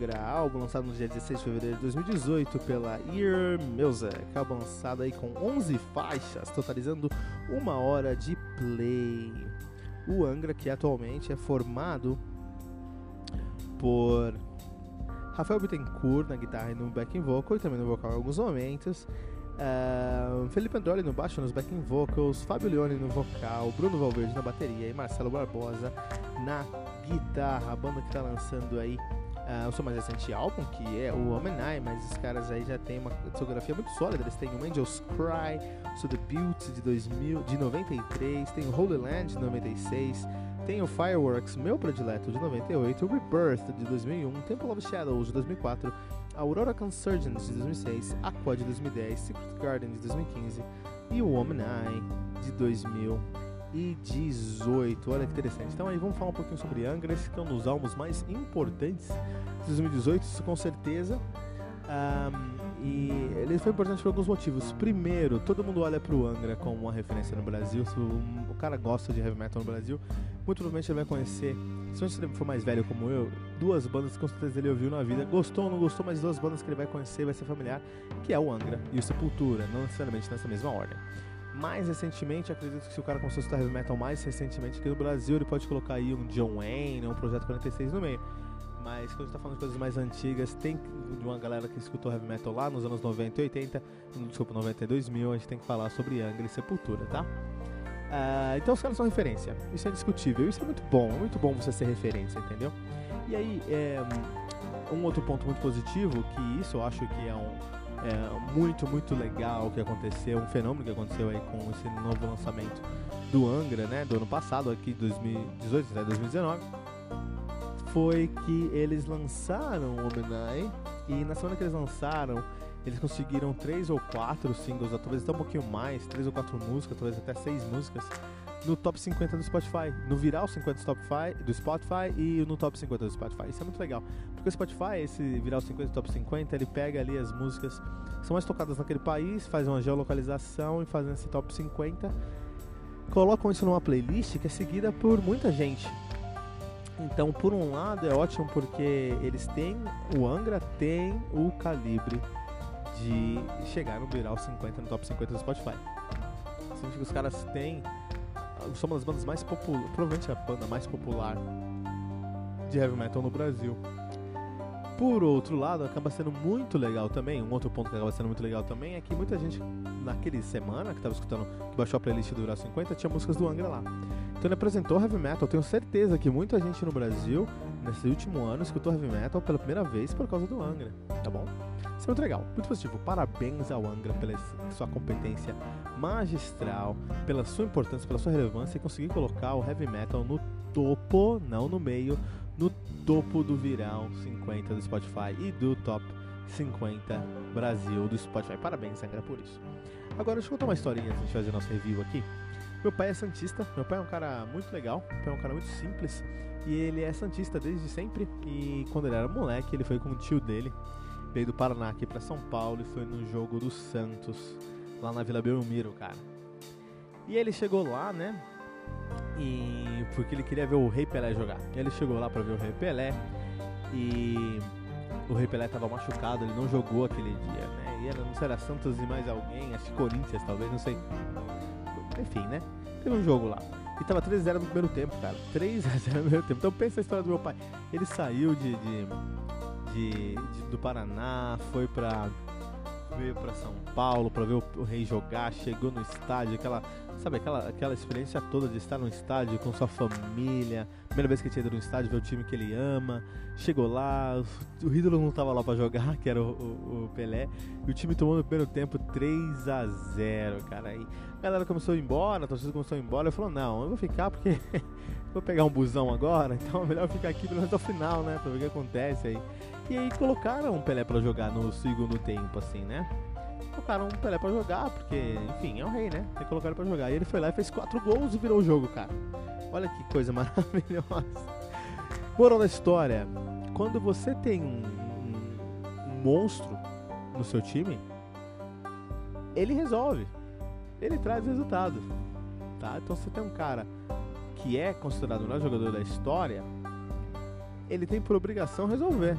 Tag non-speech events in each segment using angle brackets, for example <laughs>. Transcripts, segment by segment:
Angra, álbum lançado no dia 16 de fevereiro de 2018 pela Ear Music, álbum lançado aí com 11 faixas, totalizando uma hora de play. O Angra, que atualmente é formado por Rafael Bittencourt na guitarra e no backing vocal, e também no vocal em alguns momentos, Uh, Felipe Androli no baixo, nos backing vocals, Fábio Leone no vocal, Bruno Valverde na bateria e Marcelo Barbosa na guitarra. A banda que está lançando aí uh, o seu mais recente álbum, que é o Omenai, mas os caras aí já tem uma discografia muito sólida. Eles têm o Angels Cry, o The Built de, 2000, de 93, tem o Holy Land de 96, tem o Fireworks, meu predileto, de 98, o Rebirth de 2001, Temple of Shadows de 2004, Aurora Consurgence de 2006, Aqua de 2010, Secret Garden de 2015 e o Woman Eye de 2018. Olha que interessante. Então aí vamos falar um pouquinho sobre Angra, esse que é um dos álbuns mais importantes de 2018, isso com certeza. Um, e ele foi importante por alguns motivos. Primeiro, todo mundo olha para o Angra como uma referência no Brasil. Se o, cara gosta de heavy metal no Brasil, muito provavelmente ele vai conhecer, se você for mais velho como eu, duas bandas que com certeza ele ouviu na vida. Gostou ou não gostou, mas duas bandas que ele vai conhecer, vai ser familiar, que é o Angra e o Sepultura, não necessariamente nessa mesma ordem. Mais recentemente, acredito que se o cara começou a escutar heavy metal mais recentemente aqui no Brasil, ele pode colocar aí um John Wayne, um Projeto 46 no meio. Mas quando a gente tá falando de coisas mais antigas, tem de uma galera que escutou heavy metal lá nos anos 90 e 80, desculpa, 90 e 2000, a gente tem que falar sobre Angra e Sepultura, tá? Uh, então os caras são referência, isso é indiscutível, isso é muito bom, muito bom você ser referência, entendeu? E aí, é, um outro ponto muito positivo, que isso eu acho que é um é, muito, muito legal que aconteceu, um fenômeno que aconteceu aí com esse novo lançamento do Angra, né, do ano passado, aqui 2018 até 2019 foi que eles lançaram o Omenai e na semana que eles lançaram, eles conseguiram três ou quatro singles, talvez até um pouquinho mais, três ou quatro músicas, talvez até seis músicas, no top 50 do Spotify, no viral 50 do Spotify, do Spotify e no top 50 do Spotify. Isso é muito legal, porque o Spotify, esse viral 50 top 50, ele pega ali as músicas que são mais tocadas naquele país, faz uma geolocalização e faz esse top 50, colocam isso numa playlist que é seguida por muita gente. Então, por um lado, é ótimo porque eles têm, o Angra tem o calibre de chegar no viral 50, no top 50 do Spotify. Significa que os caras têm, são uma das bandas mais populares, provavelmente a banda mais popular de heavy metal no Brasil. Por outro lado, acaba sendo muito legal também. Um outro ponto que acaba sendo muito legal também é que muita gente, naquele semana que estava escutando, que baixou a playlist do Viral 50, tinha músicas do Angra lá. Então ele apresentou heavy metal. Tenho certeza que muita gente no Brasil, nesse último ano, escutou heavy metal pela primeira vez por causa do Angra, tá bom? Isso é muito legal, muito positivo. Parabéns ao Angra pela sua competência magistral, pela sua importância, pela sua relevância e conseguir colocar o heavy metal no topo, não no meio, no topo do viral 50 do Spotify e do top 50 Brasil do Spotify. Parabéns, Angra, por isso. Agora, deixa eu contar uma historinha antes de fazer nosso review aqui. Meu pai é santista, meu pai é um cara muito legal, meu pai é um cara muito simples e ele é santista desde sempre. E quando ele era moleque, ele foi com o tio dele, veio do Paraná aqui para São Paulo e foi no jogo do Santos, lá na Vila Belmiro, cara. E ele chegou lá, né? E porque ele queria ver o Rei Pelé jogar. Ele chegou lá para ver o Rei Pelé e o Rei Pelé tava machucado, ele não jogou aquele dia, né? E era, não sei, era Santos e mais alguém, acho que Corinthians talvez, não sei enfim, né? teve um jogo lá. E tava 3x0 no primeiro tempo, cara. 3x0 no primeiro tempo. Então pensa a história do meu pai. Ele saiu de, de, de, de do Paraná, foi pra. veio pra São Paulo pra ver o, o rei jogar, chegou no estádio, aquela. Sabe, aquela, aquela experiência toda de estar no estádio com sua família, primeira vez que ele ido no estádio, ver o time que ele ama. Chegou lá, o ídolo não tava lá pra jogar, <laughs> que era o, o, o Pelé, e o time tomou no primeiro tempo 3 a 0 cara. E a galera começou a ir embora, a torcida começou a ir embora. Eu falou: Não, eu vou ficar porque <laughs> vou pegar um busão agora, <laughs> então é melhor ficar aqui pelo menos até o final, né? Pra ver o que acontece aí. E aí colocaram o Pelé pra jogar no segundo tempo, assim, né? Colocaram o Pelé pra jogar, porque, enfim, é o rei, né? Tem que pra jogar. E ele foi lá e fez quatro gols e virou o jogo, cara. Olha que coisa <laughs> maravilhosa. Moral da história: quando você tem um, um, um monstro no seu time, ele resolve. Ele traz resultado. Tá? Então você tem um cara que é considerado o melhor jogador da história, ele tem por obrigação resolver.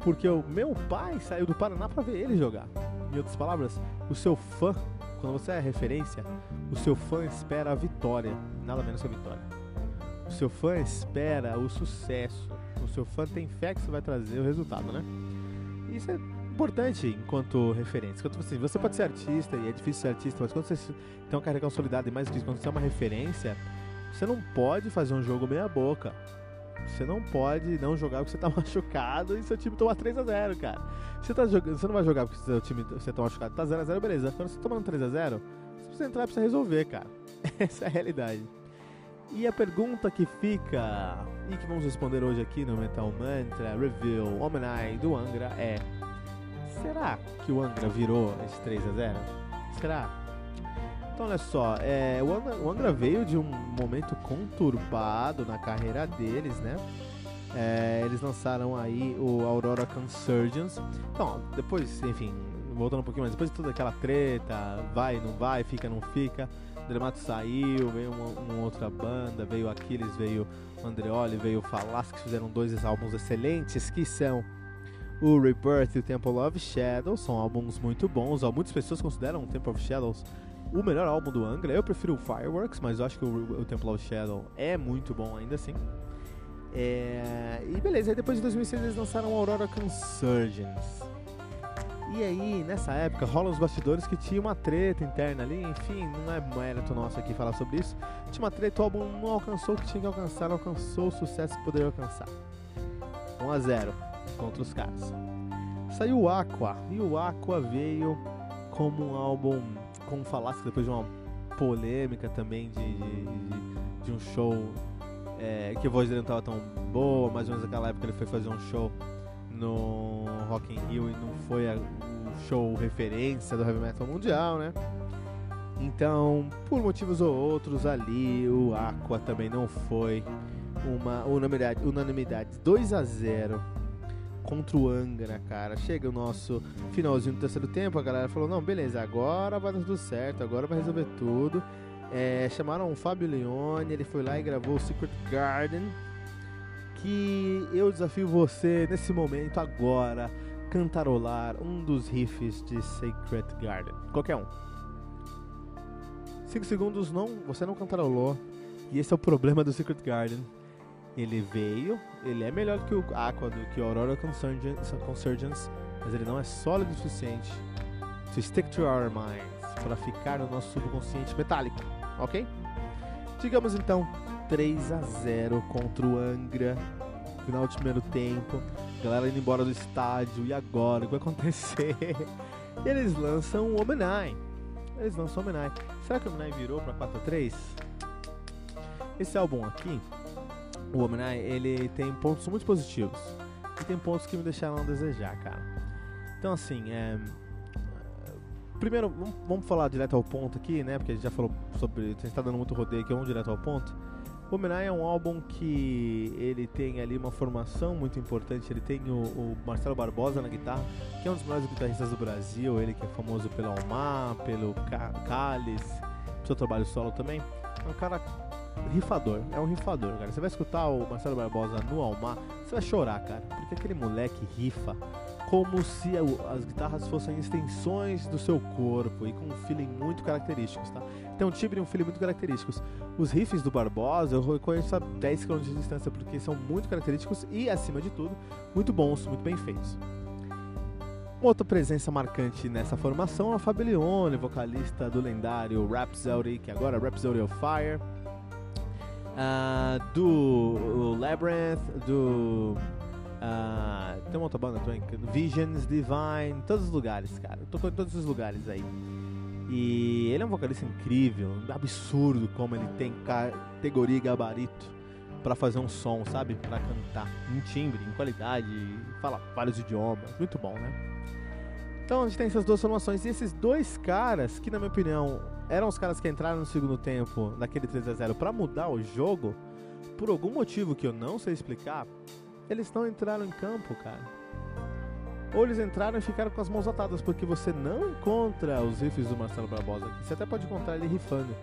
Porque o meu pai saiu do Paraná para ver ele jogar. Em outras palavras, o seu fã, quando você é referência, o seu fã espera a vitória, nada menos que a vitória. O seu fã espera o sucesso. O seu fã tem fé que você vai trazer o resultado, né? Isso é importante enquanto referência. Quando, assim, você pode ser artista e é difícil ser artista, mas quando você tem uma carreira consolidada e mais isso, quando você é uma referência, você não pode fazer um jogo meia boca. Você não pode não jogar porque você tá <laughs> machucado e seu time toma 3x0, cara. Você, tá jogando, você não vai jogar porque seu time você tá machucado, tá 0x0, beleza. Quando você tá tomando 3x0, você precisa entrar e precisa resolver, cara. <laughs> Essa é a realidade. E a pergunta que fica, e que vamos responder hoje aqui no Metal Mantra Review Omenai do Angra é: Será que o Angra virou esse 3x0? Será? Então olha só, é, o, Angra, o, Angra, veio de um momento conturbado na carreira deles, né? É, eles lançaram aí o Aurora Consurgence. Então, depois, enfim, voltando um pouquinho mais, depois de toda aquela treta, vai, não vai, fica, não fica, Dramato saiu, veio uma, uma, outra banda, veio Aquiles, veio Andreoli, veio Falas, que fizeram dois álbuns excelentes, que são o Rebirth e o Temple of Shadows, são álbuns muito bons, muitas pessoas consideram o Temple of Shadows o melhor álbum do Angra. Eu prefiro o Fireworks, mas eu acho que o, o Temple of Shadow é muito bom ainda assim. É... E beleza, aí depois de 2006 eles lançaram Aurora Consurgence. E aí, nessa época, rolam os bastidores que tinha uma treta interna ali, enfim, não é mérito nosso aqui falar sobre isso. Tinha uma treta, o álbum não alcançou o que tinha que alcançar, não alcançou o sucesso que poderia alcançar. 1 a 0 contra os caras. Saiu o Aqua, e o Aqua veio como um álbum como falasse depois de uma polêmica também de, de, de um show é, que a voz dele não estava tão boa, mais ou menos naquela época ele foi fazer um show no Rock in Rio e não foi o show referência do heavy metal mundial, né? Então, por motivos ou outros ali, o Aqua também não foi uma unanimidade, unanimidade 2 a 0 contra o Angra, cara. Chega o nosso finalzinho do terceiro tempo, a galera falou: não, beleza, agora vai dar tudo certo, agora vai resolver tudo. É, chamaram o Fábio Leone, ele foi lá e gravou o Secret Garden. Que eu desafio você nesse momento, agora, cantarolar um dos riffs de Secret Garden. Qualquer um. 5 segundos, não, você não cantarolou. E esse é o problema do Secret Garden ele veio, ele é melhor que o Aqua, do que o Aurora Consurgence, mas ele não é sólido o suficiente to stick to our minds, para ficar no nosso subconsciente metálico, ok? Digamos então 3 a 0 contra o Angra, final do primeiro tempo, galera indo embora do estádio, e agora? O que vai acontecer? <laughs> Eles lançam o Omenai. Eles lançam o Omenai. Será que o Omenai virou para 4 a 3? Esse álbum aqui, o Homem ele tem pontos muito positivos. E tem pontos que me deixaram a desejar, cara. Então, assim, é... Primeiro, vamos falar direto ao ponto aqui, né? Porque a gente já falou sobre... A gente tá dando muito rodeio aqui, vamos direto ao ponto. O Homenai é um álbum que ele tem ali uma formação muito importante. Ele tem o, o, Marcelo Barbosa na guitarra, que é um dos melhores guitarristas do Brasil. Ele que é famoso pelo Almar, pelo Cálice, seu trabalho solo também. É um cara rifador, é um rifador, cara. Você vai escutar o Marcelo Barbosa no Almar, você vai chorar, cara. Porque aquele moleque rifa como se as guitarras fossem extensões do seu corpo e com um feeling muito característicos, tá? Tem um timbre e um feeling muito característicos. Os riffs do Barbosa eu reconheço a 10 km de distância porque são muito característicos e, acima de tudo, muito bons, muito bem feitos. Uma outra presença marcante nessa formação é o Fabelione, vocalista do lendário Rhapsody, que agora é Rhapsody of Fire, uh, do Labyrinth, do Uh, tem uma outra banda também, Visions, Divine, todos os lugares, cara. Tô em todos os lugares aí. E ele é um vocalista incrível, absurdo como ele tem categoria e gabarito para fazer um som, sabe? Para cantar, em timbre, em qualidade, fala vários idiomas, muito bom, né? Então a gente tem essas duas formações e esses dois caras, que na minha opinião eram os caras que entraram no segundo tempo naquele 3 a 0 para mudar o jogo, por algum motivo que eu não sei explicar, eles não entraram em campo, cara. Ou eles entraram e ficaram com as mãos atadas, porque você não encontra os riffs do Marcelo Barbosa aqui. Você até pode encontrar ele rifando.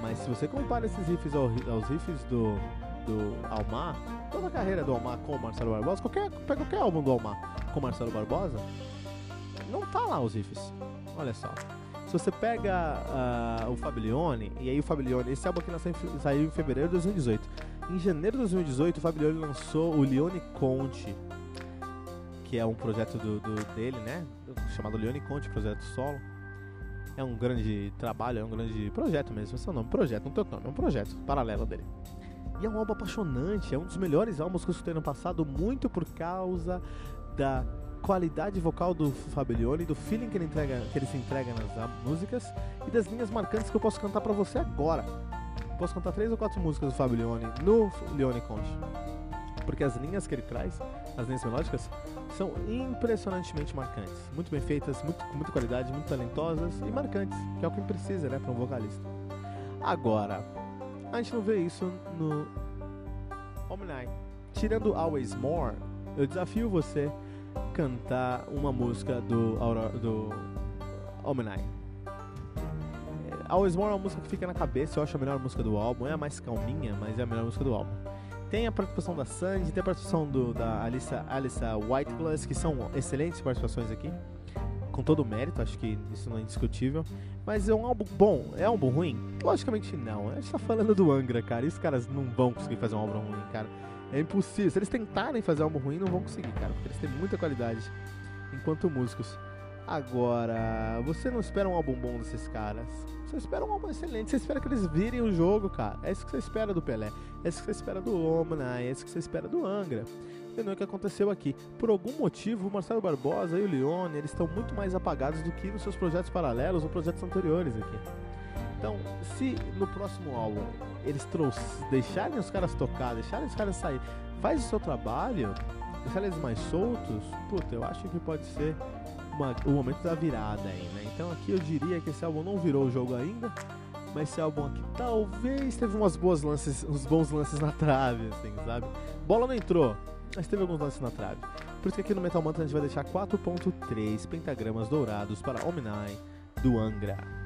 Mas se você compara esses riffs aos riffs do, do Almar, toda a carreira do Almar com o Marcelo Barbosa, qualquer, pega qualquer álbum do Almar com o Marcelo Barbosa, não tá lá os riffs. Olha só. Se você pega uh, o Fablione, e aí o Fablione, esse álbum aqui nasceu, saiu em fevereiro de 2018. Em janeiro de 2018, o Fablione lançou o Leone Conte, que é um projeto do, do, dele, né? Chamado Leone Conte, projeto solo. É um grande trabalho, é um grande projeto mesmo. Esse é o nome, projeto, não tem nome, é um projeto paralelo dele. E é um álbum apaixonante, é um dos melhores álbuns que eu escutei no passado, muito por causa da qualidade vocal do Fablione, do feeling que ele, entrega, que ele se entrega nas músicas e das linhas marcantes que eu posso cantar para você agora posso contar três ou quatro músicas do Fábio Leone no Leone Conte. Porque as linhas que ele traz, as linhas melódicas, são impressionantemente marcantes. Muito bem feitas, muito, com muita qualidade, muito talentosas e marcantes, que é o que precisa, né, para um vocalista. Agora, a gente não vê isso no Omni. Tirando Always More, eu desafio você cantar uma música do, do Omni. Always More é uma música que fica na cabeça, eu acho a melhor música do álbum. É a mais calminha, mas é a melhor música do álbum. Tem a participação da Sandy, tem a participação do, da Alissa, Alissa Whiteglass, que são excelentes participações aqui. Com todo o mérito, acho que isso não é indiscutível. Mas é um álbum bom. É um álbum ruim? Logicamente não. A gente tá falando do Angra, cara. E os caras não vão conseguir fazer um álbum ruim, cara. É impossível. Se eles tentarem fazer álbum ruim, não vão conseguir, cara. Porque eles têm muita qualidade enquanto músicos. Agora, você não espera um álbum bom desses caras. Você espera um álbum excelente. Você espera que eles virem o jogo, cara. É isso que você espera do Pelé. É isso que você espera do Omna. É isso que você espera do Angra. E não é o que aconteceu aqui. Por algum motivo, o Marcelo Barbosa e o Leone, eles estão muito mais apagados do que nos seus projetos paralelos ou projetos anteriores aqui. Então, se no próximo álbum eles deixarem os caras tocar, deixarem os caras sair, faz o seu trabalho, deixar eles mais soltos, puta, eu acho que pode ser uma, o momento da virada aí, né? Então aqui eu diria que esse álbum não virou o jogo ainda, mas esse álbum aqui talvez teve umas boas lances, uns bons lances na trave, assim, sabe? Bola não entrou, mas teve alguns lances na trave. Por isso que aqui no Metal Mantra a gente vai deixar 4.3 pentagramas dourados para Omni do Angra.